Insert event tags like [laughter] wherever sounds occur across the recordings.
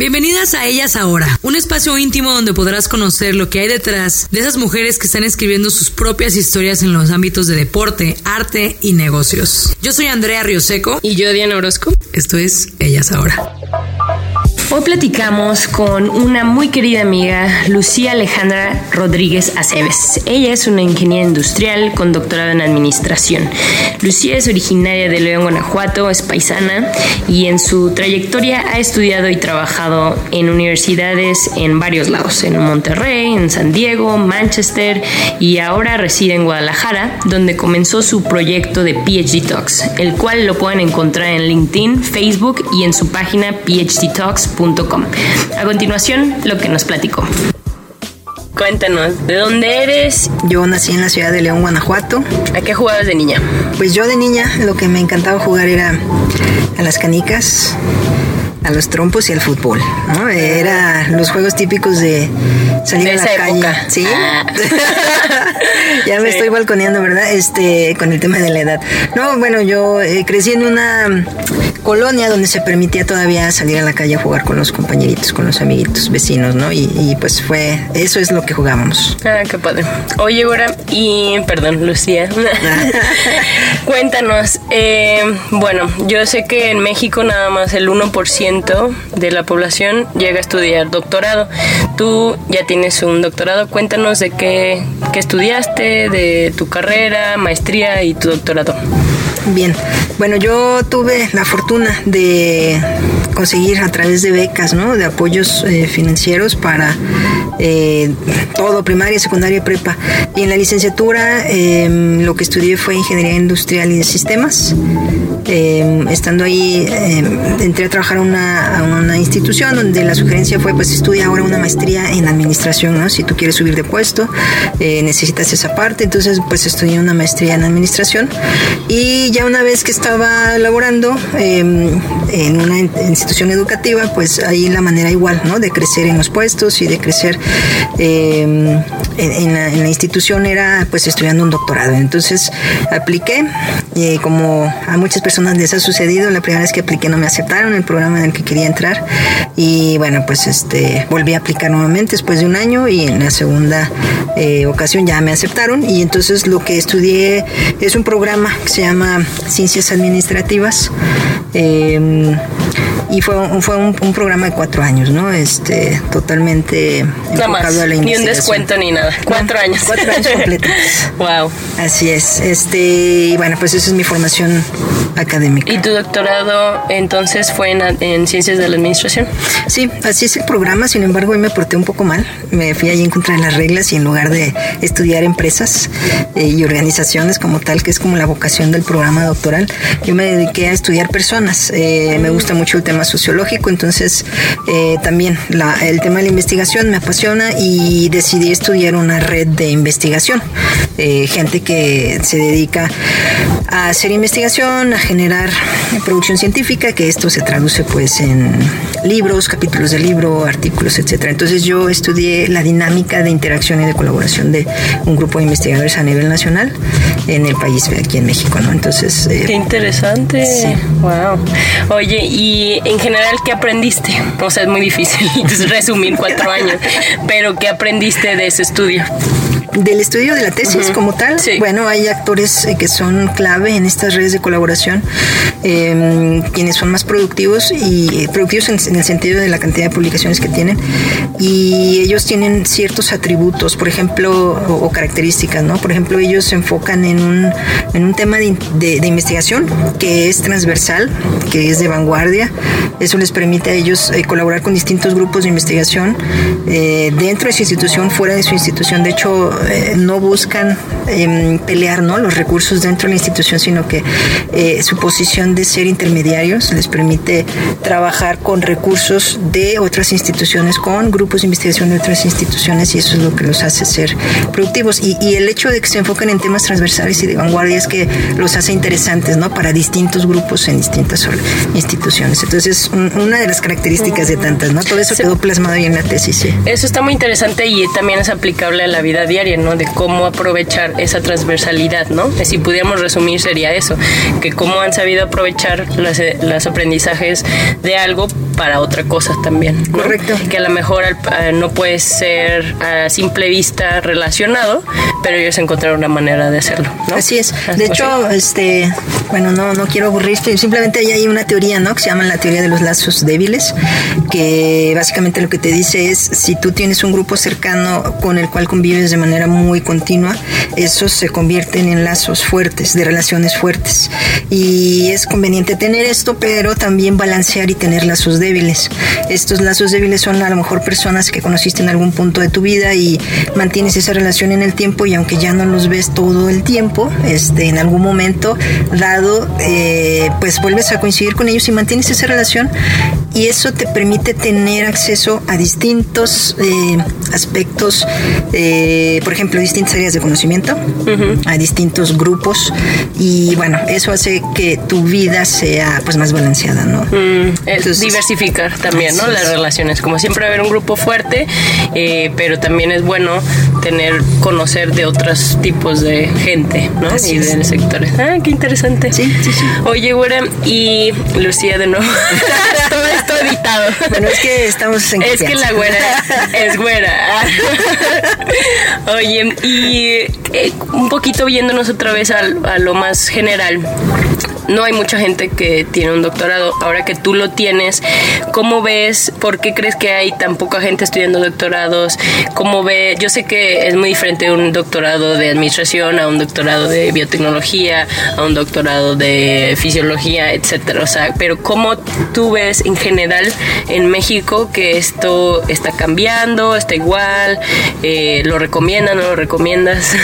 Bienvenidas a Ellas Ahora, un espacio íntimo donde podrás conocer lo que hay detrás de esas mujeres que están escribiendo sus propias historias en los ámbitos de deporte, arte y negocios. Yo soy Andrea Rioseco. Y yo, Diana Orozco. Esto es Ellas Ahora. Hoy platicamos con una muy querida amiga, Lucía Alejandra Rodríguez Aceves. Ella es una ingeniera industrial con doctorado en administración. Lucía es originaria de León, Guanajuato, es paisana y en su trayectoria ha estudiado y trabajado en universidades en varios lados, en Monterrey, en San Diego, Manchester y ahora reside en Guadalajara, donde comenzó su proyecto de PhD Talks, el cual lo pueden encontrar en LinkedIn, Facebook y en su página PhDTalks.com a continuación, lo que nos platicó. Cuéntanos, ¿de dónde eres? Yo nací en la ciudad de León, Guanajuato. ¿A qué jugabas de niña? Pues yo de niña lo que me encantaba jugar era a las canicas, a los trompos y al fútbol, ¿no? Era los juegos típicos de salir De a la calle. época. Sí. Ah. [laughs] ya me Sí. estoy balconeando, ¿verdad? Este, con el tema de la edad. No, bueno, yo eh, crecí en una colonia donde se permitía todavía salir a la calle a jugar con los compañeritos, con los amiguitos, vecinos, ¿no? Y, y, pues fue, eso es lo que jugábamos. Ah, qué padre. Oye, Gora, y perdón, Lucía. [laughs] Cuéntanos, eh, bueno, yo sé que en México nada más el 1% de la población llega a estudiar doctorado. Tú ya tienes un doctorado, cuéntanos de qué, qué estudiaste, de tu carrera, maestría y tu doctorado. Bien, bueno, yo tuve la fortuna de conseguir a través de becas, ¿no? De apoyos eh, financieros para eh, todo, primaria, secundaria prepa. Y en la licenciatura eh, lo que estudié fue ingeniería industrial y de sistemas. Eh, estando ahí, eh, entré a trabajar a una, a una institución donde la sugerencia fue, pues estudia ahora una maestría en administración, ¿no? Si tú quieres subir de puesto, eh, necesitas esa parte. Entonces, pues estudié una maestría en administración. Y ya una vez que estaba laborando en una in- institución educativa, pues ahí la manera igual, ¿no? De crecer en los puestos y de crecer eh, en, la, en la institución era pues estudiando un doctorado. Entonces apliqué, eh, como a muchas personas les ha sucedido, la primera vez que apliqué no me aceptaron el programa en el que quería entrar y bueno, pues este volví a aplicar nuevamente después de un año y en la segunda eh, ocasión ya me aceptaron y entonces lo que estudié es un programa que se llama Ciencias Administrativas. eh, y fue, un- fue un, un programa de cuatro años, ¿no? Este, totalmente más, enfocado a la ni un descuento ni nada. Cuatro No, años. Cuatro años [laughs] completos. wow. Así es. Este, y bueno, pues esa es mi formación académica. ¿Y tu doctorado entonces fue en, en ciencias de la administración? Sí, así es el programa, sin embargo, hoy me porté un poco mal. Me fui allí en contra de las reglas y en lugar de estudiar empresas eh, y organizaciones como tal, que es como la vocación del programa doctoral, yo me dediqué a estudiar personas. Eh, me gusta mucho el tema sociológico, entonces eh, también la- el tema de la investigación me apasiona y decidí estudiar una red de investigación. Eh, gente que se dedica a hacer investigación, a generar producción científica, que esto se traduce pues en libros, capítulos de libro, artículos, etcétera. Entonces yo estudié la dinámica de interacción y de colaboración de un grupo de investigadores a nivel nacional en el país, aquí en México, ¿no? Entonces, eh, Qué interesante. Sí. Wow. Oye, y en general, ¿qué aprendiste? O sea, es muy difícil [laughs] resumir cuatro años, pero ¿qué aprendiste de ese estudio? Del estudio de la tesis como tal, Sí. bueno, hay actores eh, que son clave en estas redes de colaboración, eh, quienes son más productivos y eh, productivos en, en el sentido de la cantidad de publicaciones que tienen y ellos tienen ciertos atributos, por ejemplo, o, o características, ¿no? Por ejemplo, ellos se enfocan en un, en un tema de, de- de investigación que es transversal, que es de vanguardia. Eso les permite a ellos eh, colaborar con distintos grupos de investigación eh, dentro de su institución, fuera de su institución. De hecho, eh, no buscan em, pelear ¿no? los recursos dentro de la institución, sino que eh, su posición de ser intermediarios les permite trabajar con recursos de otras instituciones, con grupos de investigación de otras instituciones y eso es lo que los hace ser productivos. Y, y el hecho de que se enfoquen en temas transversales y de vanguardia es que los hace interesantes ¿no? para distintos grupos en distintas instituciones. Entonces, una de las características de tantas, ¿no? Todo eso quedó plasmado ahí en la tesis. Sí. Eso está muy interesante y también es aplicable a la vida diaria, ¿no? De cómo aprovechar esa transversalidad, ¿no? Si pudiéramos resumir sería eso, que cómo han sabido aprovechar los, aprendizajes de algo para otra cosa también. Correcto. Que a lo mejor no puede ser a simple vista relacionado, pero ellos encontraron una manera de hacerlo. ¿no? Así es. De hecho, este, bueno, no, no quiero aburrirte, simplemente hay una teoría, ¿no? Que se llama la teoría de los lazos débiles, que básicamente lo que te dice es si tú tienes un grupo cercano con el cual convives de manera muy continua, esos se convierten en lazos fuertes, de relaciones fuertes. Y es conveniente tener esto, pero también balancear y tener lazos débiles. Estos lazos débiles son a lo mejor personas que conociste en algún punto de tu vida y mantienes esa relación en el tiempo y aunque ya no los ves todo el tiempo, este, en algún momento dado, eh, pues vuelves a coincidir con ellos y mantienes esa relación y eso te permite tener acceso a distintos eh, aspectos, eh, por ejemplo, distintas áreas de conocimiento, a distintos grupos y bueno, eso hace que tu vida sea pues más balanceada, ¿no? Mm, es diversificar también, ¿no? Las relaciones, como siempre haber un grupo fuerte, eh, pero también es bueno tener, conocer de otros tipos de gente, ¿no? y de sectores. Ah, qué interesante. Sí, sí, sí. Oye, güera, y Lucía de nuevo. [laughs] Todo esto editado. Bueno, es que estamos en Es que la güera es güera. [laughs] [laughs] Oye, y eh, un poquito viéndonos otra vez a, a lo más general no hay mucha gente que tiene un doctorado. Ahora que tú lo tienes, ¿cómo ves? ¿Por qué crees que hay tan poca gente estudiando doctorados? ¿Cómo ve? Yo sé que es muy diferente un doctorado de administración a un doctorado de biotecnología, a un doctorado de fisiología, etcétera. O sea, pero ¿cómo tú ves en general en México que esto está cambiando, está igual? Eh, ¿Lo recomiendas, no lo recomiendas?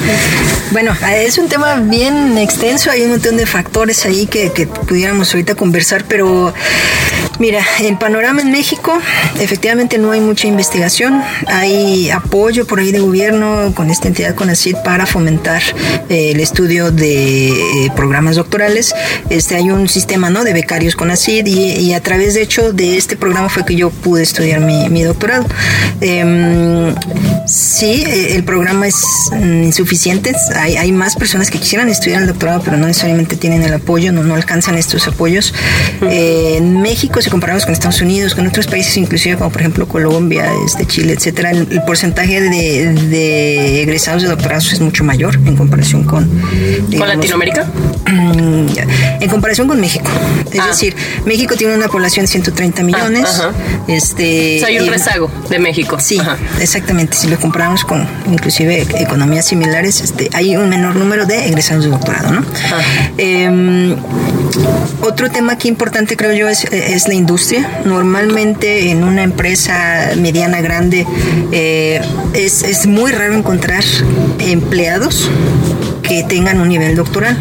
[laughs] bueno, es un tema bien extenso, hay un montón de factores ahí que, pudiéramos ahorita conversar, pero mira, el panorama en México, efectivamente no hay mucha investigación, hay apoyo por ahí de gobierno con esta entidad CONACID para fomentar eh, el estudio de eh, programas doctorales. Este, hay un sistema ¿no? de becarios CONACID y, y a través de hecho de este programa fue que yo pude estudiar mi, doctorado. Em, sí, eh, el programa es mm, insuficiente, hay, hay más personas que quisieran estudiar el doctorado, pero no necesariamente tienen el apoyo, no, no alcanzan estos apoyos. Eh, en México, si comparamos con Estados Unidos, con otros países, inclusive como por ejemplo Colombia, este, Chile, etcétera, el, porcentaje de, egresados de doctorados es mucho mayor en comparación con. ¿Con Latinoamérica? En comparación con México. Es ah. decir, México tiene una población de 130 millones. Ah, este, hay un rezago de México. Sí, exactamente. Si lo comparamos con inclusive economías similares, este, hay un menor número de egresados de doctorado, ¿no? Em, otro tema aquí importante creo yo es, la industria. Normalmente en una empresa mediana grande eh, es, es muy raro encontrar empleados que tengan un nivel doctoral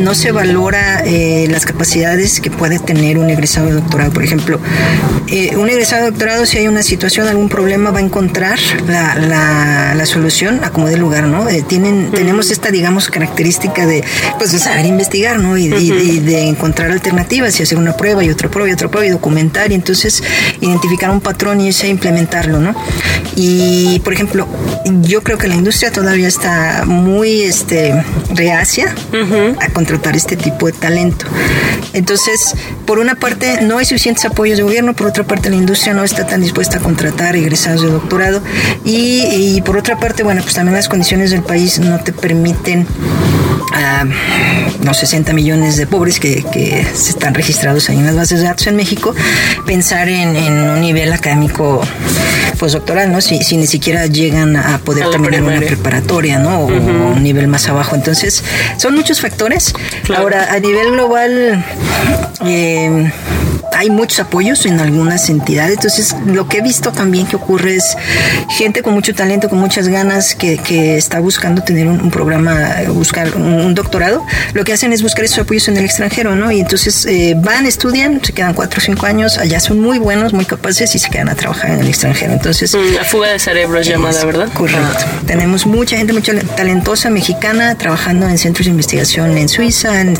no se valora eh, las capacidades que puede tener un egresado de doctorado. Por ejemplo, eh, un egresado de doctorado, si hay una situación, algún problema, va a encontrar la, la, solución a como de lugar, ¿no? Eh, tienen, Tenemos esta, digamos, característica de, pues, de saber investigar, ¿no? Y, de encontrar alternativas y hacer una prueba y otra prueba y otra prueba y documentar y entonces identificar un patrón y ese implementarlo, ¿no? Y, por ejemplo, yo creo que la industria todavía está muy este, reacia a contratar este tipo de talento. Entonces, por una parte, no hay suficientes apoyos de gobierno, por otra parte, la industria no está tan dispuesta a contratar egresados de doctorado y, por otra parte, bueno, pues también las condiciones del país no te permiten a los 60 millones de pobres que, que, están registrados ahí en las bases de datos en México, pensar en, un nivel académico postdoctoral, ¿no? Si, si ni siquiera llegan a poder terminar una preparatoria, ¿no? O un nivel más abajo. Entonces, son muchos factores. Ahora, a nivel global, eh, hay muchos apoyos en algunas entidades. Entonces, lo que he visto también que ocurre es gente con mucho talento, con muchas ganas, que, que está buscando tener un, programa, buscar un, doctorado. Lo que hacen es buscar esos apoyos en el extranjero, ¿no? Y entonces eh, van, estudian, se quedan cuatro o cinco años, allá son muy buenos, muy capaces y se quedan a trabajar en el extranjero. Entonces, mm, la fuga de cerebros llamada, ¿verdad? Correcto. Tenemos mucha gente, mucha talentosa mexicana trabajando en centros de investigación en Suiza, en,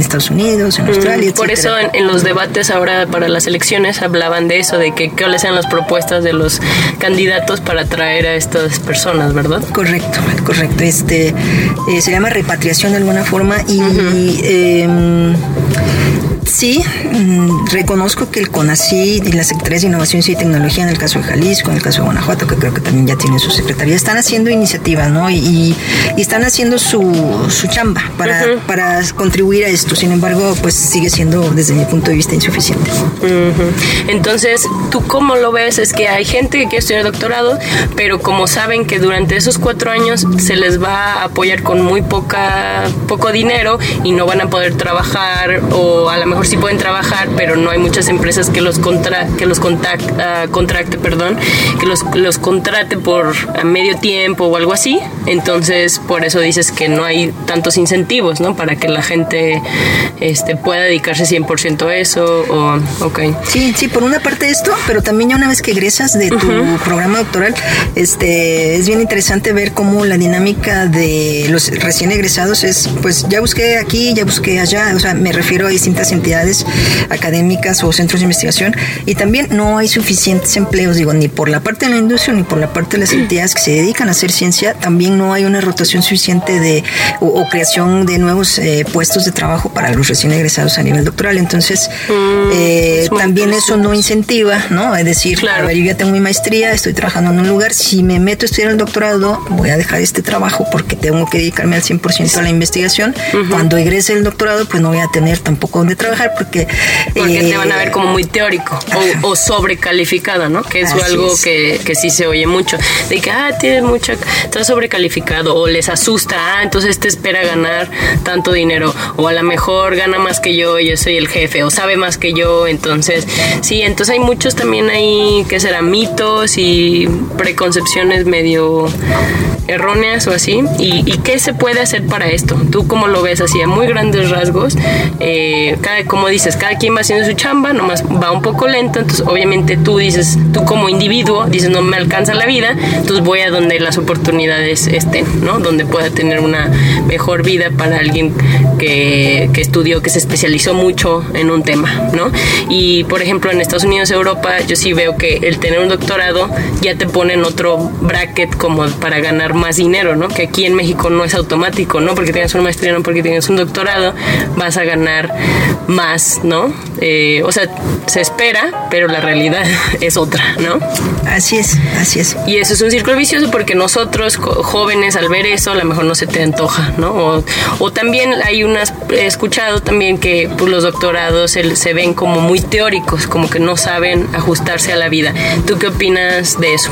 Estados Unidos, en mm, Australia. Por eso en, los debates ahora para las elecciones hablaban de eso, de que cuáles sean las propuestas de los candidatos para atraer a estas personas, ¿verdad? Correcto, correcto. Este eh, se llama repatriación de alguna forma y Sí, mm, reconozco que el CONACYT y la Secretaría de Innovación y Tecnología, en el caso de Jalisco, en el caso de Guanajuato, que creo que también ya tiene su secretaría, están haciendo iniciativas, ¿no? Y, están haciendo su, su chamba para, para contribuir a esto. Sin embargo, pues sigue siendo, desde mi punto de vista, insuficiente. Entonces, ¿tú cómo lo ves? Es que hay gente que quiere estudiar doctorado, pero como saben que durante esos cuatro años se les va a apoyar con muy poca, poco dinero y no van a poder trabajar o a lo mejor sí pueden trabajar, pero no hay muchas empresas que los contra, que los contacta, contracte, perdón, que los, los contrate por a medio tiempo o algo así. Entonces, por eso dices que no hay tantos incentivos, ¿no? Para que la gente este, pueda dedicarse 100% a eso o, okay. Sí, sí, por una parte esto, pero también ya una vez que egresas de tu programa doctoral, este, es bien interesante ver cómo la dinámica de los recién egresados es, pues ya busqué aquí, ya busqué allá, o sea, me refiero a distintas entidades académicas o centros de investigación y también no hay suficientes empleos, digo, ni por la parte de la industria ni por la parte de las entidades que se dedican a hacer ciencia, también no hay una rotación suficiente de o, creación de nuevos eh, puestos de trabajo para los recién egresados a nivel doctoral. Entonces, mm, eh, también eso no incentiva, ¿no? Es decir, claro. yo ya tengo mi maestría, estoy trabajando en un lugar, si me meto a estudiar el doctorado, voy a dejar este trabajo porque tengo que dedicarme al 100% a la investigación. Cuando egrese el doctorado, pues no voy a tener tampoco donde trabajar porque... Porque te van a ver eh, como muy teórico o, sobrecalificada, ¿no? Que es algo Que, que, sí se oye mucho. De que, ah, tienes mucha... Estás sobrecalificado o les asusta, ah, entonces te espera ganar tanto dinero o a lo mejor gana más que yo y yo soy el jefe o sabe más que yo, entonces... Sí, entonces hay muchos también ahí que serán mitos y preconcepciones medio erróneas o así. ¿Y, qué se puede hacer para esto? ¿Tú cómo lo ves así a muy grandes rasgos? Eh, cada, como dices, cada quien va haciendo su chamba, nomás va un poco lento, entonces obviamente tú dices, tú como individuo dices, no me alcanza la vida, entonces voy a donde las oportunidades estén, ¿no? Donde pueda tener una mejor vida para alguien que, que estudió, que se especializó mucho en un tema, ¿no? Y por ejemplo en Estados Unidos, Europa, yo sí veo que el tener un doctorado ya te pone en otro bracket como para ganar más dinero, ¿no? Que aquí en México no es automático, ¿no? Porque tengas una maestría, no porque tengas un doctorado, vas a ganar más, ¿no? Eh, o sea, se espera, pero la realidad [laughs] es otra, ¿no? Así es, así es. Y eso es un círculo vicioso porque nosotros, jóvenes, al ver eso, a lo mejor no se te antoja, ¿no? O, también hay unas, he escuchado también que pues, los doctorados se, se ven como muy teóricos, como que no saben ajustarse a la vida. ¿Tú qué opinas de eso?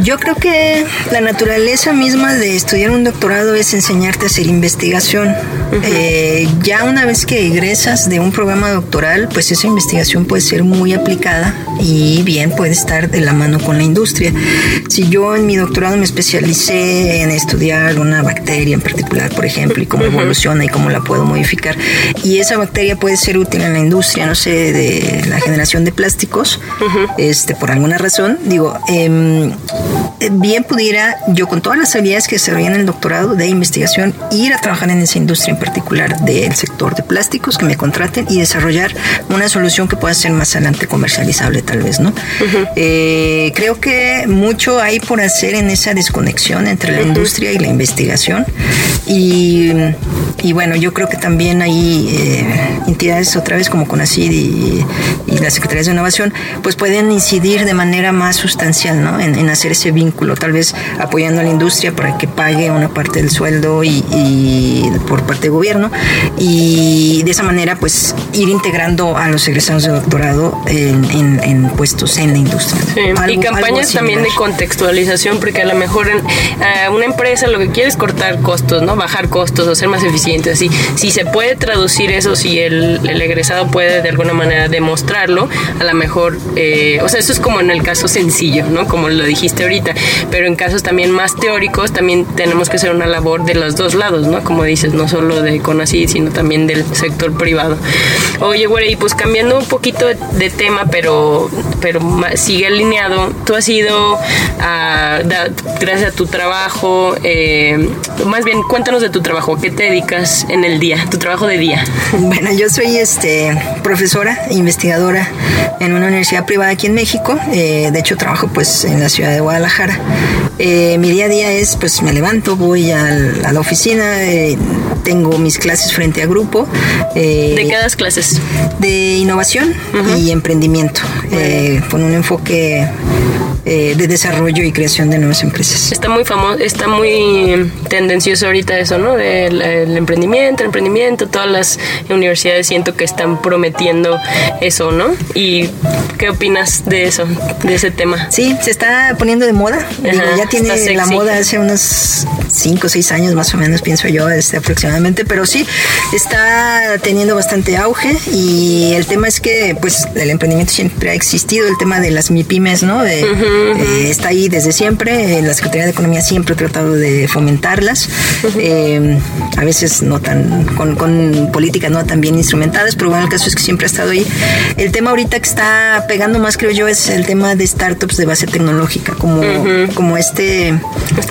Yo creo que la naturaleza misma de estudiar un doctorado es enseñarte a hacer investigación. Eh, ya una vez que egresas de un programa doctoral, pues esa investigación puede ser muy aplicada y bien puede estar de la mano con la industria. Si yo en mi doctorado me especialicé en estudiar una bacteria en particular, por ejemplo, y cómo evoluciona y cómo la puedo modificar, y esa bacteria puede ser útil en la industria, no sé, de la generación de plásticos, este, por alguna razón, digo, eh, bien pudiera yo con todas las habilidades que desarrollé en el doctorado de investigación ir a trabajar en esa industria en particular del sector de plásticos que me contraten y desarrollar una solución que pueda ser más adelante comercializable tal vez, ¿no? Eh, creo que mucho hay por hacer en esa desconexión entre la industria y la investigación y, y, bueno, yo creo que también hay eh, entidades otra vez como CONACID y, y las Secretarías de Innovación pues pueden incidir de manera más sustancial, ¿no? En, en hacer ese vínculo, tal vez apoyando a la industria para que pague una parte del sueldo y, por parte del gobierno y de esa manera pues ir integrando a los egresados de doctorado en, puestos en la industria. y campañas también de contextualización porque a lo mejor en, una empresa lo que quiere es cortar costos, ¿no? Bajar costos o ser más eficientes. Así, si se puede traducir eso, si el, el egresado puede de alguna manera demostrarlo, a lo mejor, eh, o sea, eso es como en el caso sencillo, ¿no? Como lo dijiste ahorita, pero en casos también más teóricos, también tenemos que hacer una labor de los dos lados, ¿no? Como dices, no solo de CONACYT, sino también del sector privado. Oye, güey, pues cambiando un poquito de, tema, pero, pero sigue alineado, tú has ido, a, gracias a tu trabajo, eh, más bien, cuéntanos de tu trabajo, ¿qué te dedicas en el día, tu trabajo de día? [laughs] Bueno, yo soy este, profesora, investigadora en una universidad privada aquí en México, eh, de hecho trabajo pues en la ciudad de Guadalajara. Eh, mi día a día es, pues me levanto, voy a la oficina, tengo mis clases frente a grupo. ¿De qué das clases? De innovación y emprendimiento, con un enfoque eh, de desarrollo y creación de nuevas empresas. Está muy famoso, está muy tendencioso ahorita eso, ¿no? El, emprendimiento, el emprendimiento, todas las universidades siento que están prometiendo eso, ¿no? ¿Y qué opinas de eso, de ese tema? Sí, se está poniendo de moda. ya tiene la moda hace unos 5 o 6 años más o menos, pienso yo, este, aproximadamente, pero sí, está teniendo bastante auge y el tema es que pues el emprendimiento siempre ha existido, el tema de las MIPIMES, ¿no? De, eh, está ahí desde siempre. la Secretaría de Economía siempre ha tratado de fomentarlas. Eh, a veces no tan, con, políticas no tan bien instrumentadas, pero bueno, el caso es que siempre ha estado ahí. El tema ahorita que está pegando más, creo yo, es el tema de startups de base tecnológica, como, como este,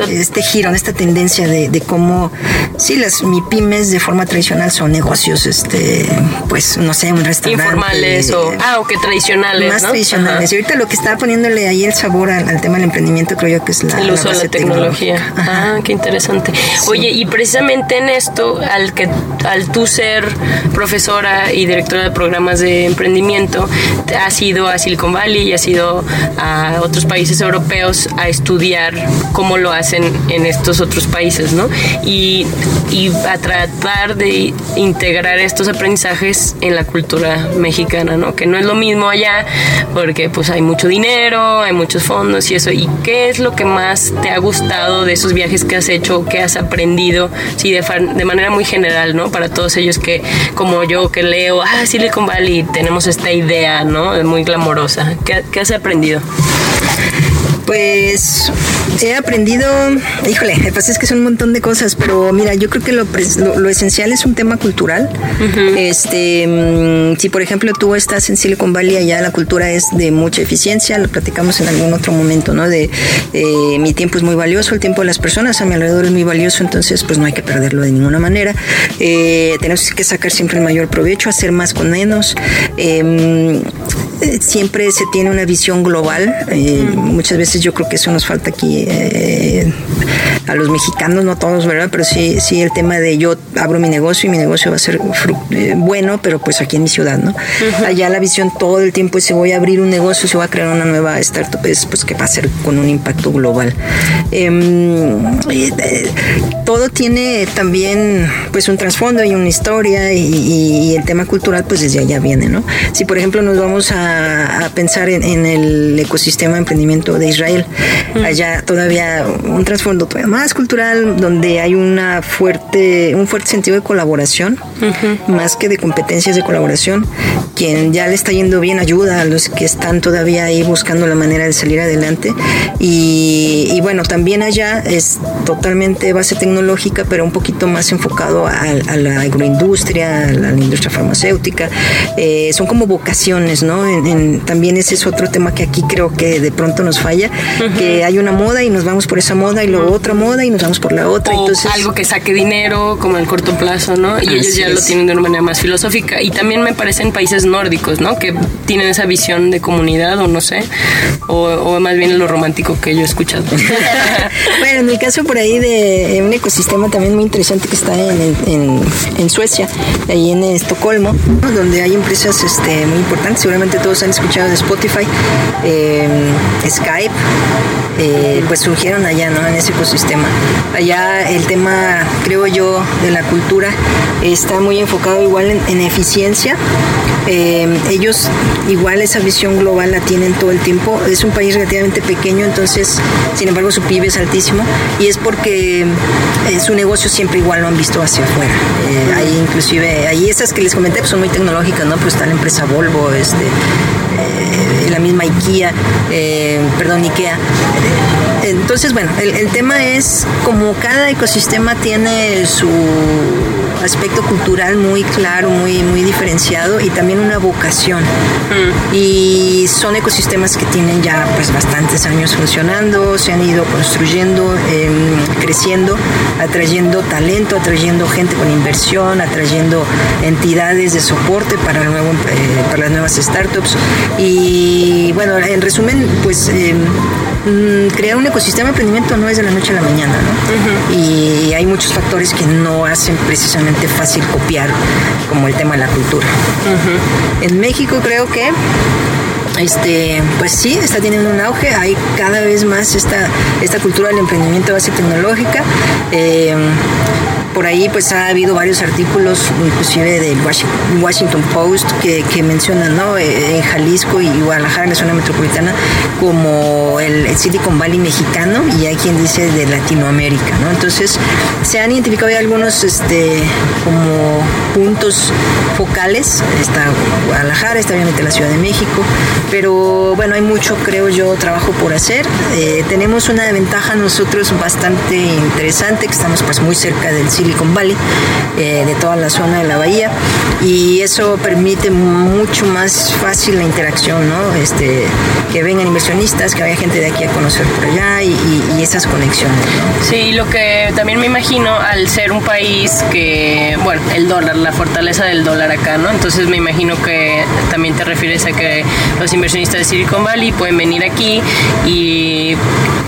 este giro, esta tendencia de, de cómo, sí, las MIPIMES de forma tradicional son negocios, este, pues, no sé, un restaurante. Informales o, ah, o que tradicionales. Más tradicionales. Y ahorita lo que está poniéndole ahí el sabor al, tema del emprendimiento creo yo que es la, el uso de la tecnología. Ah, qué interesante. Oye, y precisamente en esto, al que al tú ser profesora y directora de programas de emprendimiento, has ido a Silicon Valley y has ido a otros países europeos a estudiar cómo lo hacen en estos otros países, ¿no? Y, y a tratar de integrar estos aprendizajes en la cultura mexicana, ¿no? Que no es lo mismo allá porque pues hay mucho dinero, hay muchos fondos y eso. ¿Y qué es lo que más te ha gustado de esos viajes que has hecho, que has aprendido? Sí, de, de manera muy general, ¿no? Para todos ellos que, como yo, que leo, ah, Silicon Valley, tenemos esta idea, ¿no? Muy glamorosa. ¿Qué, qué has aprendido? Pues he aprendido, híjole, lo que pasa es que son un montón de cosas, pero mira, yo creo que lo, lo, esencial es un tema cultural. Este, mm, si por ejemplo tú estás en Silicon Valley, allá la cultura es de mucha eficiencia, lo platicamos en algún otro momento, ¿no? De eh, mi tiempo es muy valioso, el tiempo de las personas a mi alrededor es muy valioso, entonces pues no hay que perderlo de ninguna manera. Eh, tenemos que sacar siempre el mayor provecho, hacer más con menos. Em, eh, siempre se tiene una visión global. muchas veces yo creo que eso nos falta aquí eh, a los mexicanos, no todos, ¿verdad? Pero sí, sí el tema de yo abro mi negocio y mi negocio va a ser eh, bueno, pero pues aquí en mi ciudad, ¿no? Allá la visión todo el tiempo es si voy a abrir un negocio, si voy a crear una nueva startup, es pues que va a ser con un impacto global. Em, eh, todo tiene también pues un trasfondo y una historia y, el tema cultural pues desde allá viene, ¿no? Si por ejemplo nos vamos a, pensar en, el ecosistema de emprendimiento de Israel, allá todavía un trasfondo todavía más cultural donde hay una fuerte, un fuerte sentido de colaboración, más que de competencias de colaboración. Quien ya le está yendo bien ayuda a los que están todavía ahí buscando la manera de salir adelante. Y, bueno, también allá es totalmente base tecnológica, pero un poquito más enfocado a, la agroindustria, a la, industria farmacéutica. Eh, son como vocaciones, ¿no? también ese es otro tema que aquí creo que de pronto nos falla, que hay una moda y nos vamos por esa moda y luego otra moda y nos vamos por la otra. Entonces, algo que saque dinero, como en el corto plazo, ¿no? Y ellos ya lo tienen de una manera más filosófica. Y también me parecen países nórdicos, ¿no? Que tienen esa visión de comunidad o no sé, o, más bien lo romántico que yo he escuchado. [laughs] [laughs] en el caso por ahí de un ecosistema también muy interesante que está en, Suecia, ahí en Estocolmo, donde hay empresas este, muy importantes, seguramente todos han escuchado de Spotify, eh, Skype, eh, pues surgieron allá, ¿no? En ese ecosistema. Allá el tema, creo yo, de la cultura está muy enfocado igual en, eficiencia, Eh, ellos igual esa visión global la tienen todo el tiempo. Es un país relativamente pequeño, entonces, sin embargo, su PIB es altísimo y es porque eh, su negocio siempre igual lo han visto hacia afuera. Eh, ahí inclusive, ahí esas que les comenté pues, son muy tecnológicas, ¿no? Pues está la empresa Volvo, este, la misma IKEA, perdón, IKEA. Entonces, bueno, el tema es como cada ecosistema tiene su aspecto cultural muy claro, muy, muy diferenciado y también una vocación. Mm. Y son ecosistemas que tienen ya pues bastantes años funcionando, se han ido construyendo, em, creciendo, atrayendo talento, atrayendo gente con inversión, atrayendo entidades de soporte para, el nuevo, eh, para las nuevas startups. Y bueno, en resumen, pues mm, crear un ecosistema de emprendimiento no es de la noche a la mañana, ¿no? Y hay muchos factores que no hacen precisamente fácil copiar, como el tema de la cultura. En México creo que este, pues sí, está teniendo un auge, hay cada vez más esta, esta cultura del emprendimiento base tecnológica. Eh, por ahí pues ha habido varios artículos, inclusive del Washington Post, que, mencionan ¿no? Eh, en Jalisco y Guadalajara, en la zona metropolitana, como el, Silicon Valley mexicano y hay quien dice de Latinoamérica. ¿no? Entonces se han identificado ya algunos este, como puntos focales. Está Guadalajara, está obviamente la Ciudad de México, pero bueno, hay mucho, creo yo, trabajo por hacer. Eh, tenemos una ventaja nosotros bastante interesante, que estamos pues muy cerca del Silicon Silicon Valley, eh, de toda la zona de la bahía, y eso permite mucho más fácil la interacción, ¿no? Este, que vengan inversionistas, que vaya gente de aquí a conocer por allá y, esas conexiones, ¿no? Sí, lo que también me imagino al ser un país que, bueno, el dólar, la fortaleza del dólar acá, ¿no? Entonces me imagino que también te refieres a que los inversionistas de Silicon Valley pueden venir aquí y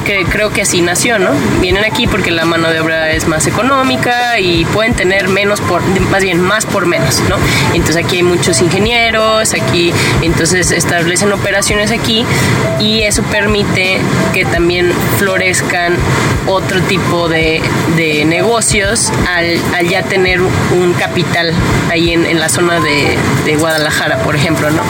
que creo que así nació, ¿no? Vienen aquí porque la mano de obra es más económica, y pueden tener menos por, más bien más por menos, ¿no? Entonces aquí hay muchos ingenieros, aquí entonces establecen operaciones aquí y eso permite que también florezcan otro tipo de, de negocios al, al, ya tener un capital ahí en, en la zona de, de, Guadalajara, por ejemplo, ¿no?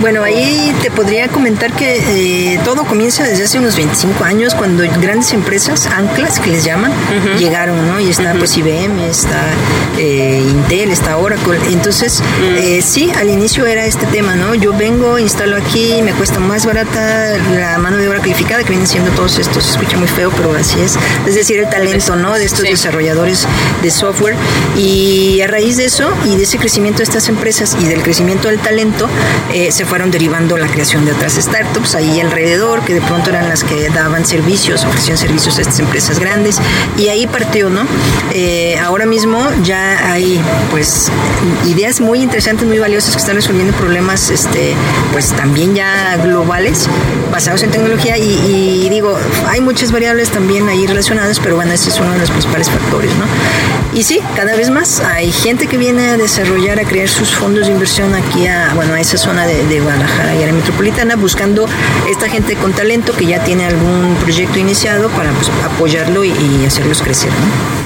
Bueno, ahí te podría comentar que eh, todo comienza desde hace unos 25 años cuando grandes empresas, anclas que les llaman, llegaron, ¿no? Y está pues IBM, está eh, Intel, está Oracle. Entonces, mm. eh, sí, al inicio era este tema, ¿no? Yo vengo, instalo aquí, me cuesta más barata la mano de obra calificada que vienen siendo todos estos, se escucha muy feo, pero así es. Es decir, el talento, ¿no? De estos desarrolladores de software. Y a raíz de eso y de ese crecimiento de estas empresas y del crecimiento del talento, eh, se fueron derivando la creación de otras startups ahí alrededor, que de pronto eran las que daban servicios, ofrecían servicios a estas empresas grandes. Y ahí partió, ¿no? Ahora mismo ya hay pues ideas muy interesantes, muy valiosas que están resolviendo problemas este, pues también ya globales basados en tecnología y, digo, hay muchas variables también ahí relacionadas, pero bueno, ese es uno de los principales factores, ¿no? Y sí, cada vez más hay gente que viene a desarrollar, a crear sus fondos de inversión aquí a, bueno, a esa zona de, Guadalajara y a la metropolitana, buscando esta gente con talento que ya tiene algún proyecto iniciado para pues, apoyarlo y, y hacerlos crecer, ¿no?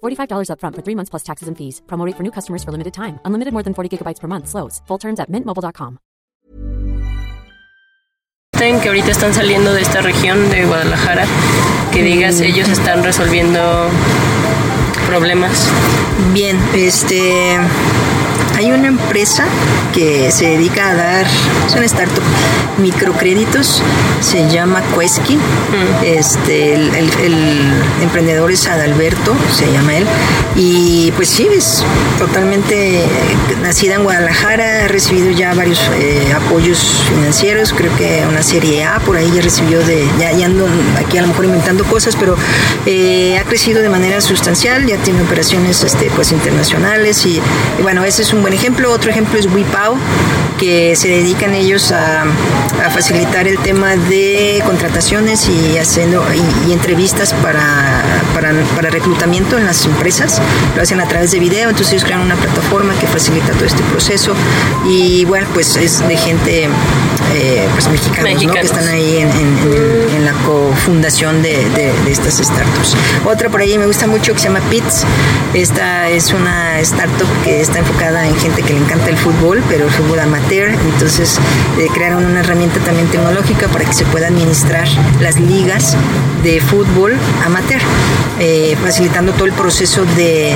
$45 upfront for three months plus taxes and fees. Promote for new customers for limited time. Unlimited more than 40 gigabytes per month. Slows. Full terms at mintmobile.com. Que ahorita están saliendo de esta región de Guadalajara, que digas, ellos están resolviendo problemas. Bien, este hay una empresa que se dedica a dar, es una startup, microcréditos, se llama Quesky. Mm. Este, el, emprendedor es Adalberto, se llama él. Y pues sí, es totalmente nacida en Guadalajara, ha recibido ya varios eh, apoyos financieros, creo que una serie A por ahí ya recibió de, ya, ando aquí a lo mejor inventando cosas, pero eh, ha crecido de manera sustancial, ya tiene operaciones este, pues internacionales y, y bueno, ese es un buen buen ejemplo. Otro ejemplo es WIPAO, que se dedican ellos a, facilitar el tema de contrataciones y haciendo y, entrevistas para, para, reclutamiento en las empresas. Lo hacen a través de video, entonces ellos crean una plataforma que facilita todo este proceso. Y bueno, pues es de gente eh, pues mexicanos, ¿no? que están ahí en, en, la cofundación de, de, de, estas startups. Otra por ahí me gusta mucho que se llama PITS. Esta es una startup que está enfocada en gente que le encanta el fútbol, pero el fútbol amateur. Entonces eh, crearon una herramienta también tecnológica para que se pueda administrar las ligas de fútbol amateur, eh, facilitando todo el proceso de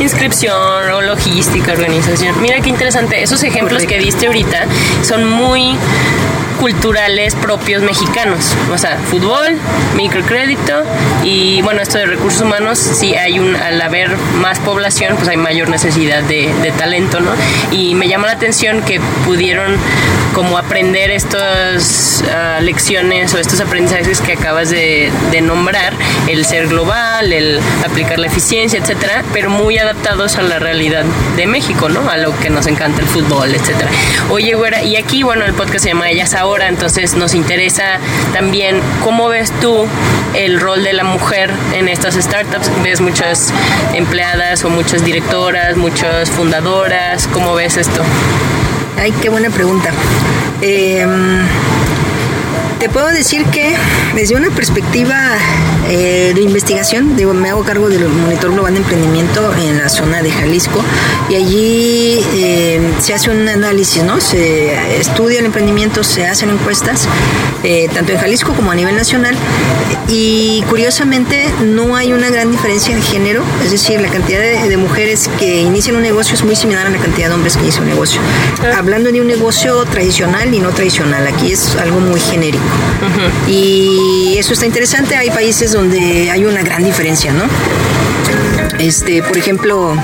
inscripción o logística, organización. Mira qué interesante. Esos ejemplos que diste ahorita son muy culturales propios mexicanos. O sea, fútbol, microcrédito y bueno, esto de recursos humanos, sí hay un, al haber más población, pues hay mayor necesidad de, talento, ¿no? Y me llama la atención que pudieron como aprender estas ah, lecciones o estos aprendizajes que acabas de, nombrar, el ser global, el aplicar la eficiencia, etcétera, pero muy adaptados a la realidad de México, ¿no? A lo que nos encanta el fútbol, etcétera. Oye, güera, y aquí, bueno, el podcast se llama Ellas ahora, entonces nos interesa también cómo ves tú el rol de la mujer en estas startups. ¿Ves muchas empleadas o muchas directoras, muchas fundadoras? ¿Cómo ves esto? Ay, qué buena pregunta. Eh, te puedo decir que desde una perspectiva eh, de investigación, digo, me hago cargo del Monitor Global de Emprendimiento en la zona de Jalisco y allí eh, se hace un análisis, ¿no? Se estudia el emprendimiento, se hacen encuestas, eh, tanto en Jalisco como a nivel nacional y curiosamente no hay una gran diferencia de género, es decir, la cantidad de, mujeres que inician un negocio es muy similar a la cantidad de hombres que inician un negocio. Hablando de un negocio tradicional y no tradicional, aquí es algo muy genérico. Y eso está interesante. Hay países donde hay una gran diferencia, ¿no? Este, por ejemplo,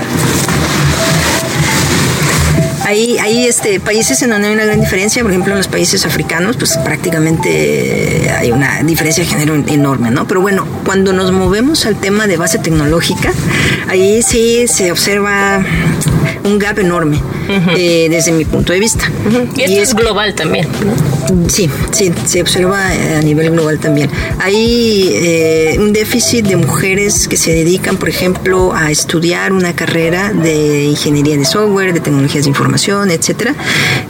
hay, hay este, países en donde hay una gran diferencia, por ejemplo en los países africanos, pues prácticamente hay una diferencia de género enorme, ¿no? Pero bueno, cuando nos movemos al tema de base tecnológica, ahí sí se observa un gap enorme eh, desde mi punto de vista. Y, es global también. Sí, sí, se observa a nivel global también. Hay eh, un déficit de mujeres que se dedican, por ejemplo, a estudiar una carrera de ingeniería de software, de tecnologías de información, etcétera.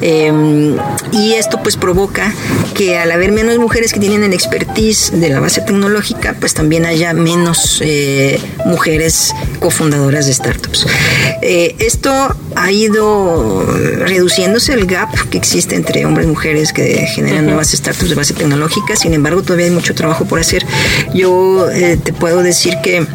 Em, y esto pues provoca que al haber menos mujeres que tienen el expertise de la base tecnológica, pues también haya menos eh, mujeres cofundadoras de startups. esto ha ido reduciéndose el gap que existe entre hombres y mujeres que generan nuevas startups de base tecnológica. Sin embargo, todavía hay mucho trabajo por hacer. Yo eh, te puedo decir que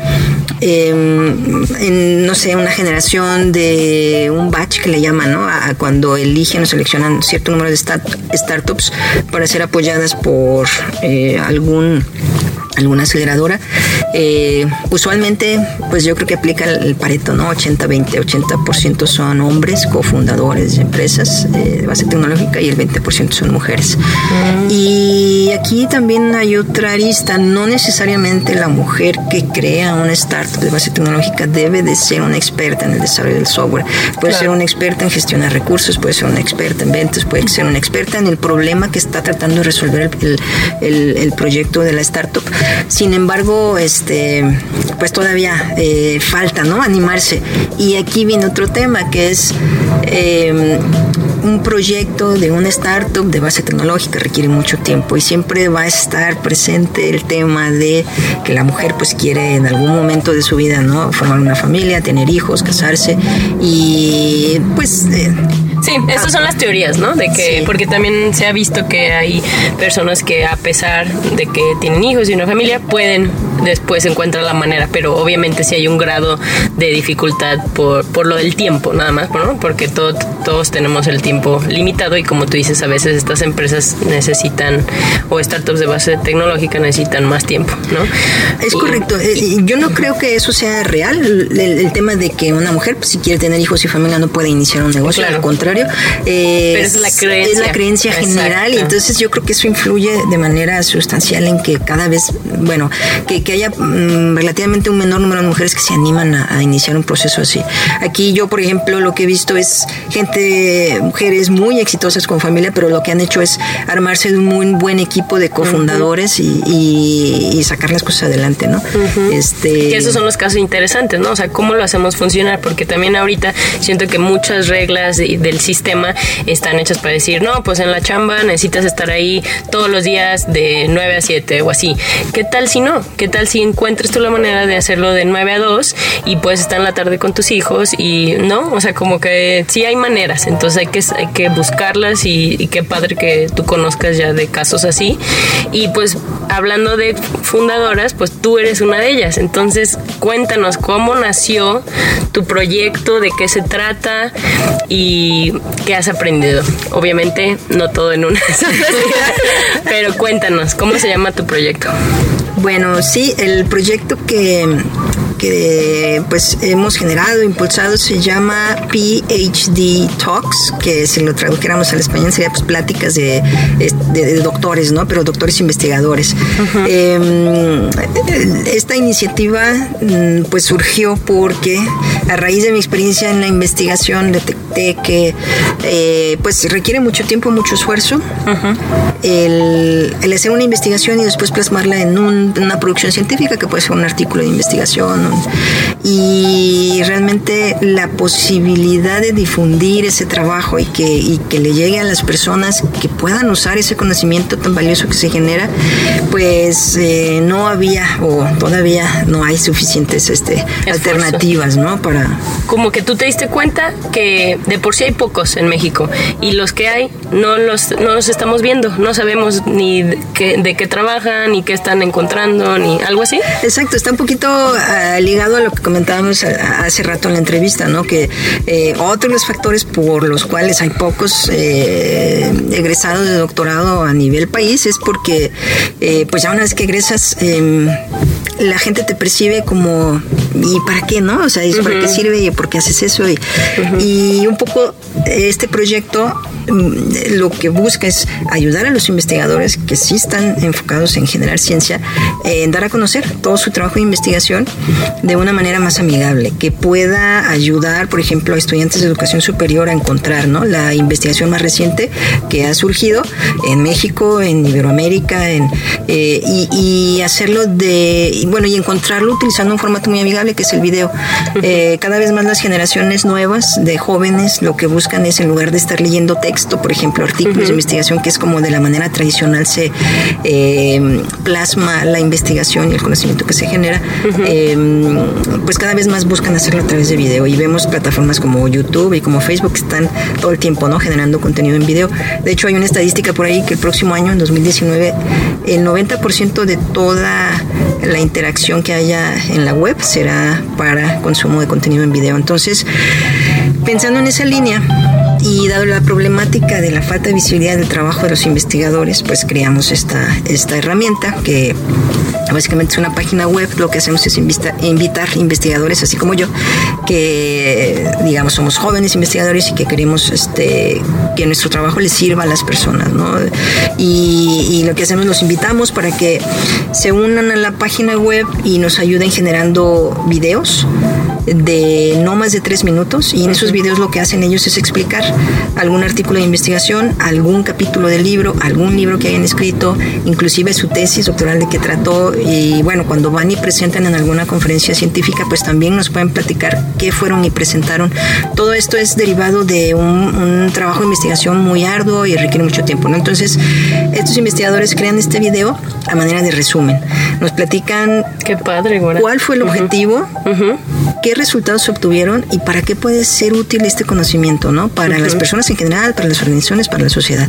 em, en, no sé, una generación de un batch que le llaman, ¿no? A, cuando eligen o seleccionan cierto número de startups para ser apoyadas por eh, algún alguna aceleradora. Eh, usualmente, pues yo creo que aplica el, Pareto, ¿no? 80-20, 80%, son hombres cofundadores de empresas eh, de base tecnológica y el 20% son mujeres. Mm. Y aquí también hay otra arista, no necesariamente la mujer que crea una startup de base tecnológica debe de ser una experta en el desarrollo del software. Puede ser una experta en gestionar recursos, puede ser una experta en ventas, puede ser una experta en el problema que está tratando de resolver el, el, el proyecto de la startup. Sin embargo, este, pues todavía eh, falta, ¿no? Animarse. Y aquí viene otro tema que es eh, un proyecto de una startup de base tecnológica requiere mucho tiempo y siempre va a estar presente el tema de que la mujer pues quiere en algún momento de su vida, ¿no? Formar una familia, tener hijos, casarse y pues eh, Sí, esas son las teorías, ¿no? De que, porque también se ha visto que hay personas que a pesar de que tienen hijos y una familia, pueden después encuentrar la manera, pero obviamente si hay un grado de dificultad por, por lo del tiempo, nada más, ¿no? Porque todo, todos tenemos el tiempo limitado y como tú dices, a veces estas empresas necesitan, o startups de base tecnológica necesitan más tiempo, ¿no? Es correcto. Eh, yo no creo que eso sea real, el, tema de que una mujer, pues, si quiere tener hijos y familia, no puede iniciar un negocio, al contrario pero es la creencia. Es la creencia general y entonces yo creo que eso influye de manera sustancial en que cada vez, bueno, que, que haya mm, relativamente un menor número de mujeres que se animan a, iniciar un proceso así. Aquí yo, por ejemplo, lo que he visto es gente, mujeres muy exitosas con familia, pero lo que han hecho es armarse de un muy buen equipo de cofundadores y, sacar las cosas adelante, ¿no? este... esos son los casos interesantes, ¿no? O sea, cómo lo hacemos funcionar, porque también ahorita siento que muchas reglas del sistema están hechas para decir, no, pues en la chamba necesitas estar ahí todos los días de 9 a 7 o así. ¿Qué tal si no? ¿Qué tal si encuentras tú la manera de hacerlo de 9 a 2 y puedes estar en la tarde con tus hijos y no? O sea, como que sí hay maneras, entonces hay que, hay que buscarlas y, y qué padre que tú conozcas ya de casos así. Y pues hablando de fundadoras, pues tú eres una de ellas. Entonces cuéntanos cómo nació tu proyecto, de qué se trata y qué has aprendido. Obviamente no todo en una [laughs] pero cuéntanos, ¿cómo se llama tu proyecto? Bueno, sí, el proyecto que que pues hemos generado, impulsado, se llama PhD Talks, que si lo tradujéramos al español sería pues pláticas de, doctores, ¿no? Pero doctores investigadores. Em, esta iniciativa mm, pues surgió porque a raíz de mi experiencia en la investigación detecté que eh, pues requiere mucho tiempo, mucho esfuerzo el, hacer una investigación y después plasmarla en una producción científica que puede ser un artículo de investigación down. Y realmente la posibilidad de difundir ese trabajo y que, que le llegue a las personas que puedan usar ese conocimiento tan valioso que se genera, pues eh, no había o todavía no hay suficientes este, alternativas, ¿no? Para... Como que tú te diste cuenta que de por sí hay pocos en México y los que hay no los, no los estamos viendo, no sabemos ni de qué, de qué trabajan, ni qué están encontrando, ni algo así. Exacto, está un poquito uh, ligado a lo que comentábamos hace rato en la entrevista, ¿no? Que eh, otros los factores por los cuales hay pocos eh, egresados de doctorado a nivel país es porque, eh, pues ya una vez que egresas, em, la gente te percibe como, ¿y para qué, no? O sea, ¿para qué sirve y por qué haces eso? y un poco este proyecto lo que busca es ayudar a los investigadores que sí están enfocados en generar ciencia, en dar a conocer todo su trabajo de investigación de una manera más amigable, que pueda ayudar, por ejemplo, a estudiantes de educación superior a encontrar ¿no? la investigación más reciente que ha surgido en México, en Iberoamérica, en, eh, y, hacerlo de, y bueno, y encontrarlo utilizando un formato muy amigable que es el video. Eh, cada vez más las generaciones nuevas de jóvenes lo que buscan es, en lugar de estar leyendo texto, por ejemplo, artículos de investigación, que es como de la manera tradicional se eh, plasma la investigación y el conocimiento que se genera, pues cada vez más buscan hacerlo a través de video y vemos plataformas como YouTube y como Facebook que están todo el tiempo ¿no? generando contenido en video. De hecho, hay una estadística por ahí que el próximo año, en 2019, el 90% de toda la interacción que haya en la web será para consumo de contenido en video. Entonces, pensando en esa línea, y dado la problemática de la falta de visibilidad del trabajo de los investigadores, pues creamos esta, esta herramienta que básicamente es una página web. Lo que hacemos es invitar investigadores, así como yo, que digamos somos jóvenes investigadores y que queremos este, que nuestro trabajo les sirva a las personas. ¿no? Y, y lo que hacemos, los invitamos para que se unan a la página web y nos ayuden generando videos de no más de tres minutos y en esos videos lo que hacen ellos es explicar algún artículo de investigación, algún capítulo del libro, algún libro que hayan escrito, inclusive su tesis doctoral de qué trató y bueno, cuando van y presentan en alguna conferencia científica pues también nos pueden platicar qué fueron y presentaron. Todo esto es derivado de un, trabajo de investigación muy arduo y requiere mucho tiempo, ¿no? Entonces, estos investigadores crean este video a manera de resumen. Nos platican qué padre, cuál fue el objetivo, qué resultados se obtuvieron y para qué puede ser útil este conocimiento, ¿no? Para las personas en general, para las organizaciones, para la sociedad.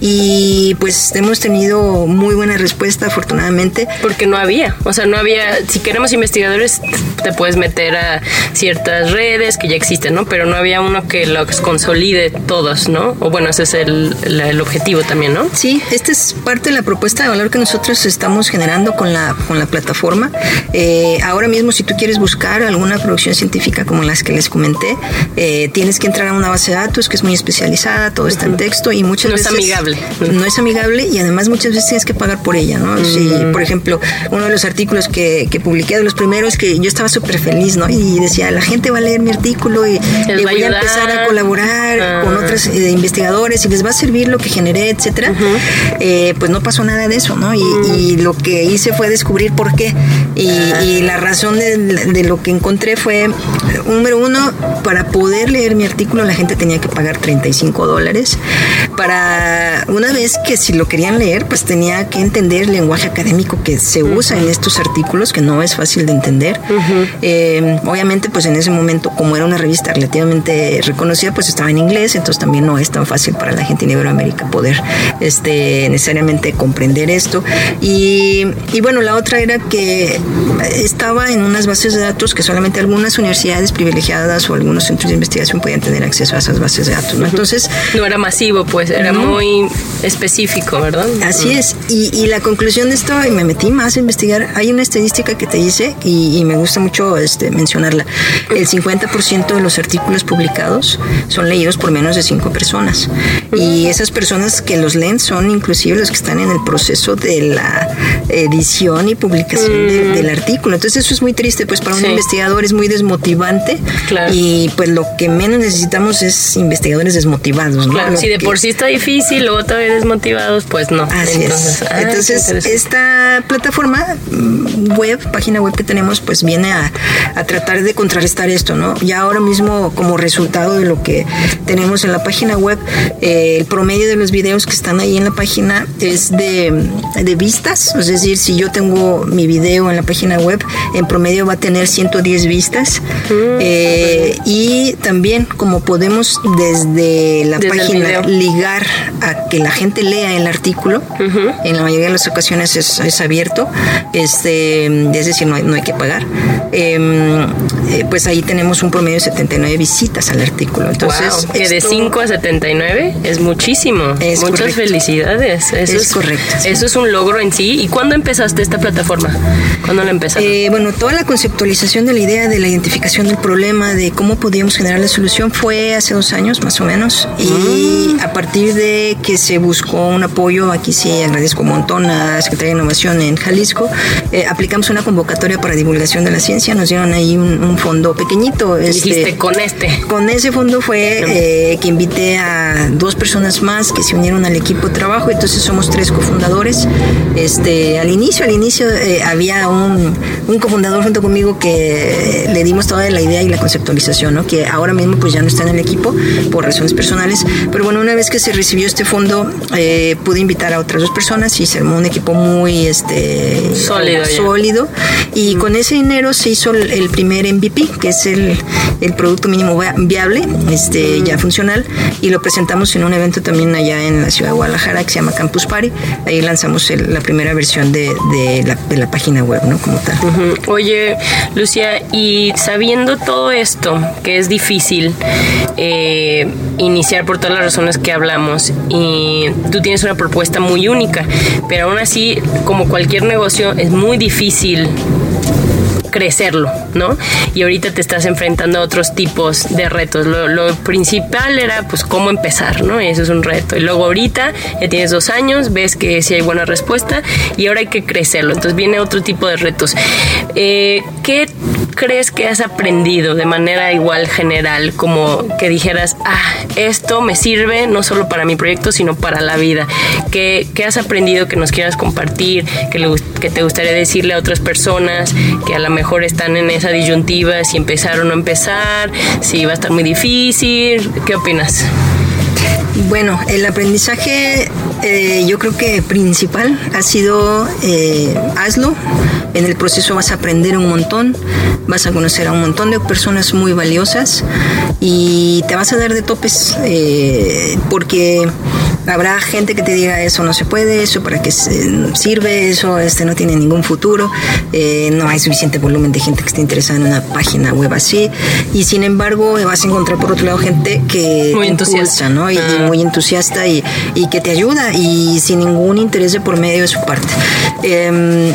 Y pues hemos tenido muy buena respuesta, afortunadamente. Porque no había, o sea, no había, si queremos investigadores, te puedes meter a ciertas redes que ya existen, ¿no? Pero no había uno que los consolide todos, ¿no? O bueno, ese es el, el objetivo también, ¿no? Sí, esta es parte de la propuesta de valor que nosotros estamos generando con la, con la plataforma. Eh, ahora mismo, si tú quieres buscar alguna producción científica como las que les comenté, eh, tienes que entrar a una base de datos que es muy especializada, todo está en texto y muchas No es veces... amigable. No es amigable y además muchas veces tienes que pagar por ella, ¿no? Si, por ejemplo, uno de los artículos que, que publiqué de los primeros que yo estaba súper feliz, ¿no? Y decía, la gente va a leer mi artículo y, Les a voy a ayudar. empezar a colaborar Ah. con otros eh, investigadores y les va a servir lo que generé, etcétera. Eh, pues no pasó nada de eso, ¿no? Y, y lo que hice fue descubrir por qué. Y, y la razón de, de lo que encontré fue, número uno, para poder leer mi artículo la gente tenía que pagar 35 dólares. Para una vez que si lo querían leer, pues tenía que entender el lenguaje académico que se usa en estos artículos, que no es fácil de entender. Eh, obviamente, pues en ese momento, como era una revista relativamente reconocida, pues estaba en inglés, entonces también no es tan fácil para la gente en Iberoamérica poder este, necesariamente comprender esto. Y, y bueno, la otra era que estaba en unas bases de datos que solamente algunas universidades privilegiadas o algunos centros de investigación podían tener acceso a esas bases de datos. ¿no? Entonces, No era masivo, pues era No. muy específico, ¿verdad? Así es, y, y la conclusión de esto, y me metí más a investigar, hay una estadística que te dice, y, y me gusta mucho este, mencionarla, el 50% de los artículos publicados son leídos por menos de cinco personas. Y esas personas que los leen son inclusive los que están en el proceso de la edición y publicación de- del artículo. Entonces eso es muy triste, pues para un Sí. investigador es muy desmotivante Claro. y pues lo que menos necesitamos es investigadores desmotivados. ¿no? Claro, si de que- por sí está difícil, luego todavía desmotivados, pues no. Así Entonces, es. ah, Entonces, esta plataforma mm, web, página web que tenemos, pues viene a, a tratar de contrarrestar esto, ¿no? Ya ahora mismo, como resultado de lo que tenemos en la página web, eh, el promedio de los videos que están ahí en la página es de, de vistas. Es decir, si yo tengo mi video en la página web, en promedio va a tener 110 vistas. Mm, Eh, y también, como podemos desde la Desde página ligar a que la gente lea el artículo. En la mayoría de las ocasiones es, es abierto, este, es decir, no hay, no hay que pagar. Em, eh, pues ahí tenemos un promedio de 79 visitas al artículo. Entonces, Wow, que de esto- 5 a 79 es muchísimo. Es Muchas correcto. felicidades. Eso Es correcto, sí. Eso es un logro en sí. ¿Y cuándo empezaste esta plataforma? ¿Cuándo la empezaste? Eh, bueno, toda la conceptualización de la idea de la identificación del problema, de cómo podíamos generar la solución, fue hace dos años más o menos. Y a partir de que se buscó un apoyo, aquí sí agradezco un montón a la Secretaría de Innovación en Jalisco, eh, aplicamos una convocatoria para divulgación de la ciencia, nos dieron ahí un, un fondo pequeñito. este, Dijiste con este. con ese fondo fue eh, que invité a dos personas más que se unieron al equipo de trabajo, entonces somos tres cofundadores. Este, al inicio, al inicio eh, había un, un cofundador junto conmigo que le dimos toda la idea y la conceptualización, ¿no? que ahora mismo pues ya no está en el equipo por razones personales, pero bueno, una vez que se recibió este fondo, eh, pude invitar a otras dos personas y se armó un equipo muy este, Sólido sólido y con ese dinero se hizo el, el primer MVP, que es el, el producto mínimo via- viable, este, ya funcional, y lo presentamos en un evento también allá en la ciudad de Guadalajara que se llama Campus Party. Ahí lanzamos el- la primera versión de, de la, de la página web, ¿no? Como tal. Ujú. Oye, Lucia, y sabiendo todo esto, que es difícil eh, iniciar por todas las razones que hablamos, y tú tienes una propuesta muy única, pero aún así, como cualquier negocio, es muy difícil crecerlo, ¿no? Y ahorita te estás enfrentando a otros tipos de retos. Lo, principal era, pues, cómo empezar, ¿no? Y eso es un reto. Y luego ahorita ya tienes dos años, ves que sí hay buena respuesta y ahora hay que crecerlo. Entonces viene otro tipo de retos. Eh, ¿Qué crees que has aprendido de manera igual general? Como que dijeras, ah, esto me sirve no solo para mi proyecto, sino para la vida. ¿Qué, qué has aprendido que nos quieras compartir? Que, le que te gustaría decirle a otras personas que a lo mejor están en esa disyuntiva, si empezar o no empezar, si va a estar muy difícil. ¿Qué opinas? Bueno, el aprendizaje eh, yo creo que principal ha sido eh, hazlo. En el proceso vas a aprender un montón, vas a conocer a un montón de personas muy valiosas y te vas a dar de topes eh, porque habrá gente que te diga eso no se puede, eso para qué sirve, eso este no tiene ningún futuro, eh, no hay suficiente volumen de gente que esté interesada en una página web así y sin embargo vas a encontrar por otro lado gente que Muy entusiasta. impulsa, ¿no? Y, y Ah. muy entusiasta y, y que te ayuda y sin ningún interés de por medio de su parte. Em,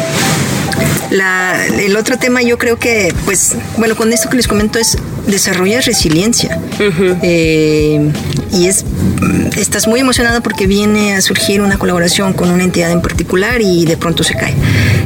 la, el otro tema yo creo que, pues, bueno, con esto que les comento es desarrollar resiliencia. Eh, y es estás muy emocionado porque viene a surgir una colaboración con una entidad en particular y de pronto se cae.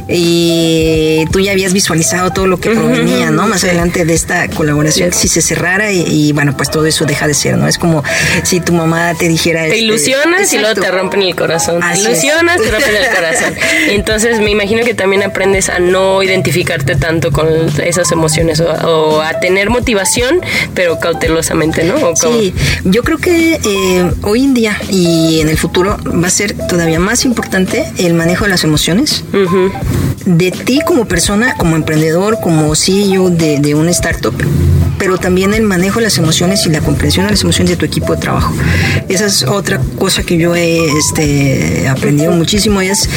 Y tú ya habías visualizado todo lo que provenía, ¿no? Más adelante de esta colaboración, si se cerrara y, bueno, pues todo eso deja de ser, ¿no? Es como si tu mamá te dijera... Te este, ilusionas y luego te rompen el corazón. te ilusionas, te rompen el corazón. [laughs] entonces me imagino que también aprendes a no identificarte tanto con esas emociones o, a tener motivación, pero cautelosamente, ¿no? sí, yo creo que eh, hoy en día y en el futuro va a ser todavía más importante el manejo de las emociones. De ti como persona, como emprendedor, como CEO de, de una startup, pero también el manejo de las emociones y la comprensión de las emociones de tu equipo de trabajo. Esa es otra cosa que yo he este, aprendido muchísimo, es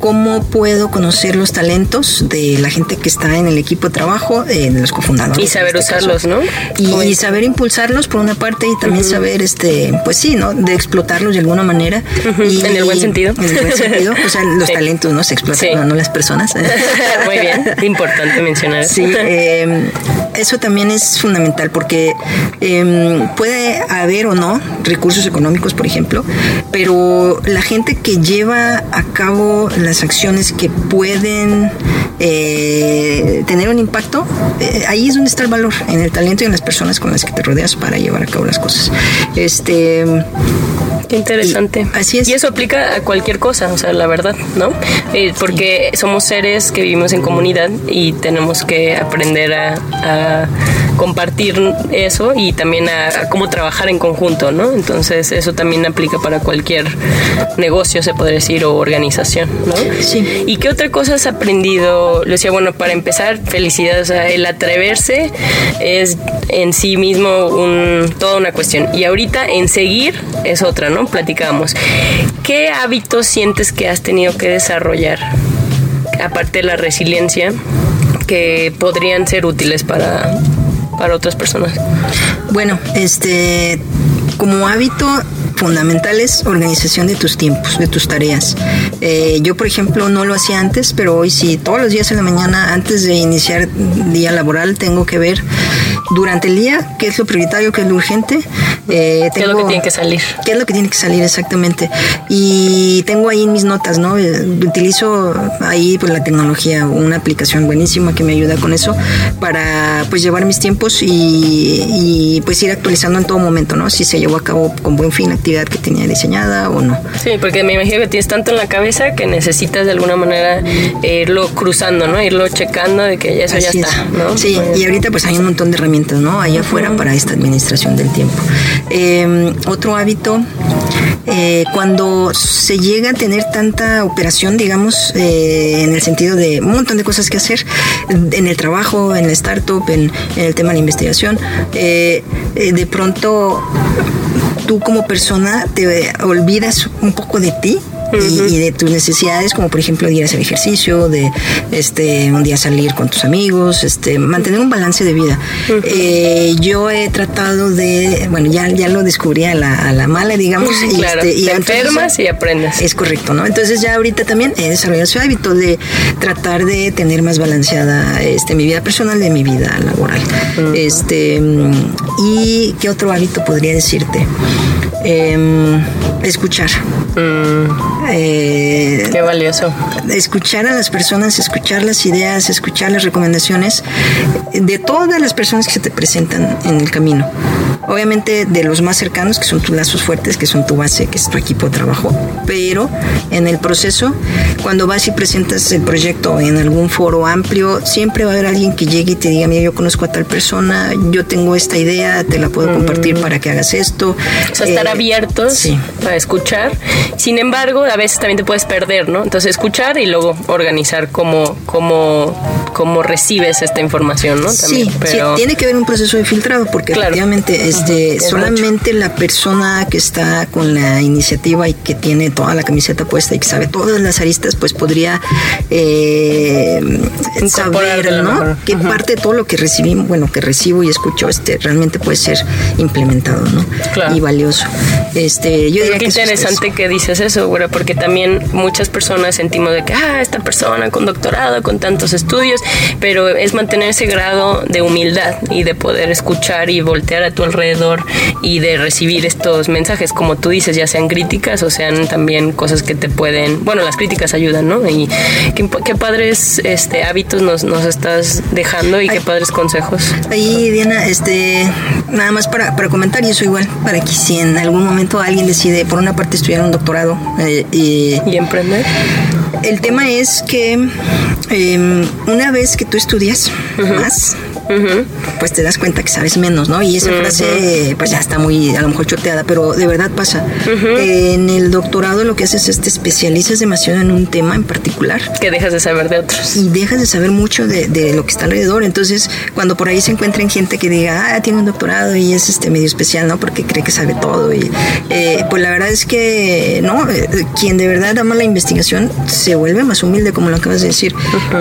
cómo puedo conocer los talentos de la gente que está en el equipo de trabajo, de los cofundadores. Y saber este usarlos, ¿no? Y, saber impulsarlos por una parte y también saber, este, pues sí, ¿no? De explotarlos de alguna manera. y, en el buen sentido. En el buen sentido. O sea, los [laughs] talentos, ¿no? Se explotan, no, las personas. [laughs] Muy bien, importante mencionar. Sí, eh, eso también es fundamental porque em, puede haber o no recursos económicos, por ejemplo, pero la gente que lleva a cabo las acciones que pueden eh, tener un impacto, eh, ahí es donde está el valor, en el talento y en las personas con las que te rodeas para llevar a cabo las cosas. Este Qué interesante. así es. Y eso aplica a cualquier cosa, o sea, la verdad, ¿no? Eh, porque somos seres que vivimos en comunidad y tenemos que aprender a, compartir eso y también a, cómo trabajar en conjunto, ¿no? Entonces, eso también aplica para cualquier negocio, se puede decir, o organización, ¿no? Sí. ¿Y qué otra cosa has aprendido? Lo decía, bueno, para empezar, felicidades. O sea, el atreverse es en sí mismo un, toda una cuestión. Y ahorita en seguir es otra, ¿no? Platicamos. ¿Qué hábitos sientes que has tenido que desarrollar, aparte de la resiliencia, que podrían ser útiles para, para otras personas? Bueno, este, como hábito fundamental es organización de tus tiempos, de tus tareas. Eh, yo, por ejemplo, no lo hacía antes, pero hoy sí, todos los días en la mañana, antes de iniciar día laboral, tengo que ver durante el día qué es lo prioritario, qué es lo urgente. Eh, ¿Qué es lo que tiene que salir? ¿Qué es lo que tiene que salir exactamente? Y tengo ahí mis notas, ¿no? Eh, utilizo ahí pues la tecnología, una aplicación buenísima que me ayuda con eso para pues llevar mis tiempos y, y pues ir actualizando en todo momento, ¿no? Si se llevó a cabo con buen fin actividad que tenía diseñada o no. Sí, porque me imagino que tienes tanto en la cabeza que necesitas de alguna manera irlo cruzando, ¿no? Irlo checando de que eso ya está, ¿no? Sí, y ahorita pues hay un montón de herramientas, ¿no? Allá afuera para esta administración del tiempo. Em, otro hábito, eh, cuando se llega a tener tanta operación, digamos, eh, en el sentido de un montón de cosas que hacer, en el trabajo, en la startup, en, el tema de la investigación, eh, de pronto tú como persona te olvidas un poco de ti y, de tus necesidades, como por ejemplo ir a hacer ejercicio, de este un día salir con tus amigos, este mantener un balance de vida. Eh, yo he tratado de, bueno, ya, ya lo descubrí a la, mala, digamos. y, este, y te enfermas y aprendes. Es correcto, ¿no? Entonces ya ahorita también he desarrollado ese hábito de tratar de tener más balanceada este, mi vida personal de mi vida laboral. Este y qué otro hábito podría decirte. Em, escuchar. Mm. Eh, Qué valioso. Escuchar a las personas, escuchar las ideas, escuchar las recomendaciones de todas las personas que se te presentan en el camino. Obviamente de los más cercanos, que son tus lazos fuertes, que son tu base, que es tu equipo de trabajo. Pero en el proceso, cuando vas y presentas el proyecto en algún foro amplio, siempre va a haber alguien que llegue y te diga, mira, yo conozco a tal persona, yo tengo esta idea, te la puedo compartir mm. para que hagas esto. O sea, estar eh, abiertos a escuchar. Sin embargo, a veces también te puedes perder, ¿no? Entonces escuchar y luego organizar cómo, cómo, cómo recibes esta información, ¿no? sí, pero... sí, tiene que haber un proceso de filtrado porque efectivamente este, solamente la persona que está con la iniciativa y que tiene toda la camiseta puesta y que sabe todas las aristas, pues podría eh, saber, ¿no? Qué parte de todo lo que recibimos, bueno, que recibo y escucho, este, realmente puede ser implementado, ¿no? Y valioso. Este, yo diría qué interesante que dices eso, porque también muchas personas sentimos de que, ah, esta persona con doctorado, con tantos estudios, pero es mantener ese grado de humildad y de poder escuchar y voltear a tu alrededor y de recibir estos mensajes, como tú dices, ya sean críticas o sean también cosas que te pueden, bueno, las críticas ayudan, ¿no? Y qué, padres este, hábitos nos, nos estás dejando y qué padres consejos. Ahí, Diana, este, nada más para, para comentar, y eso igual, para que si en algún momento alguien decide, por una parte, estudiar un doctorado eh, y, y emprender. El tema es que em, una vez que tú estudias más, pues te das cuenta que sabes menos, ¿no? Y esa frase, pues ya está muy, a lo mejor choteada, pero de verdad pasa. En el doctorado lo que haces es te especializas demasiado en un tema en particular. Que dejas de saber de otros. Y dejas de saber mucho de, lo que está alrededor. Entonces, cuando por ahí se encuentren gente que diga, ah, tiene un doctorado y es este medio especial, ¿no? Porque cree que sabe todo. Y eh, pues la verdad es que, ¿no? Quien de verdad ama la investigación se vuelve más humilde, como lo acabas de decir,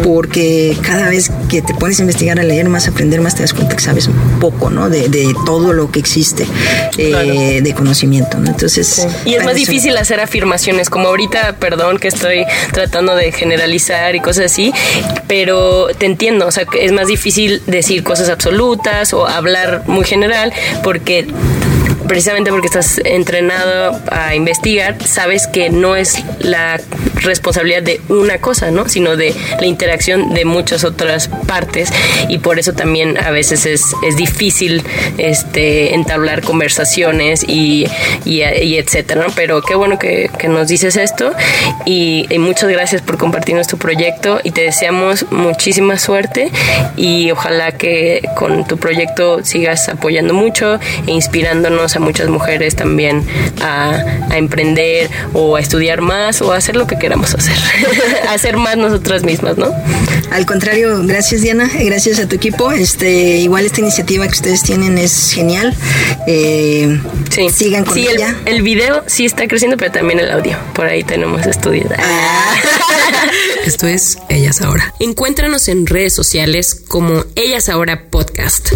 porque cada vez que te pones a investigar, a leer más, a aprender más, te das cuenta que sabes poco, ¿no? De, de todo lo que existe eh, de conocimiento, ¿no? Entonces... Y es más difícil hacer afirmaciones, como ahorita, perdón que estoy tratando de generalizar y cosas así, pero te entiendo, o sea, es más difícil decir cosas absolutas o hablar muy general porque precisamente porque estás entrenado a investigar, sabes que no es la responsabilidad de una cosa, ¿no? Sino de la interacción de muchas otras partes y por eso también a veces es, es difícil este, entablar conversaciones y, y, etcétera, ¿no? Pero qué bueno que, que nos dices esto y, y, muchas gracias por compartirnos tu proyecto y te deseamos muchísima suerte y ojalá que con tu proyecto sigas apoyando mucho e inspirándonos a muchas mujeres también a, a emprender o a estudiar más o a hacer lo que queramos hacer, [laughs] hacer más nosotras mismas, ¿no? Al contrario, gracias Diana, gracias a tu equipo. Este, igual esta iniciativa que ustedes tienen es genial. Eh, sí. Sigan con ella. El, el, video sí está creciendo, pero también el audio. Por ahí tenemos estudios. Ah. [laughs] Esto es Ellas Ahora. Encuéntranos en redes sociales como Ellas Ahora Podcast.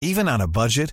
Even on a budget,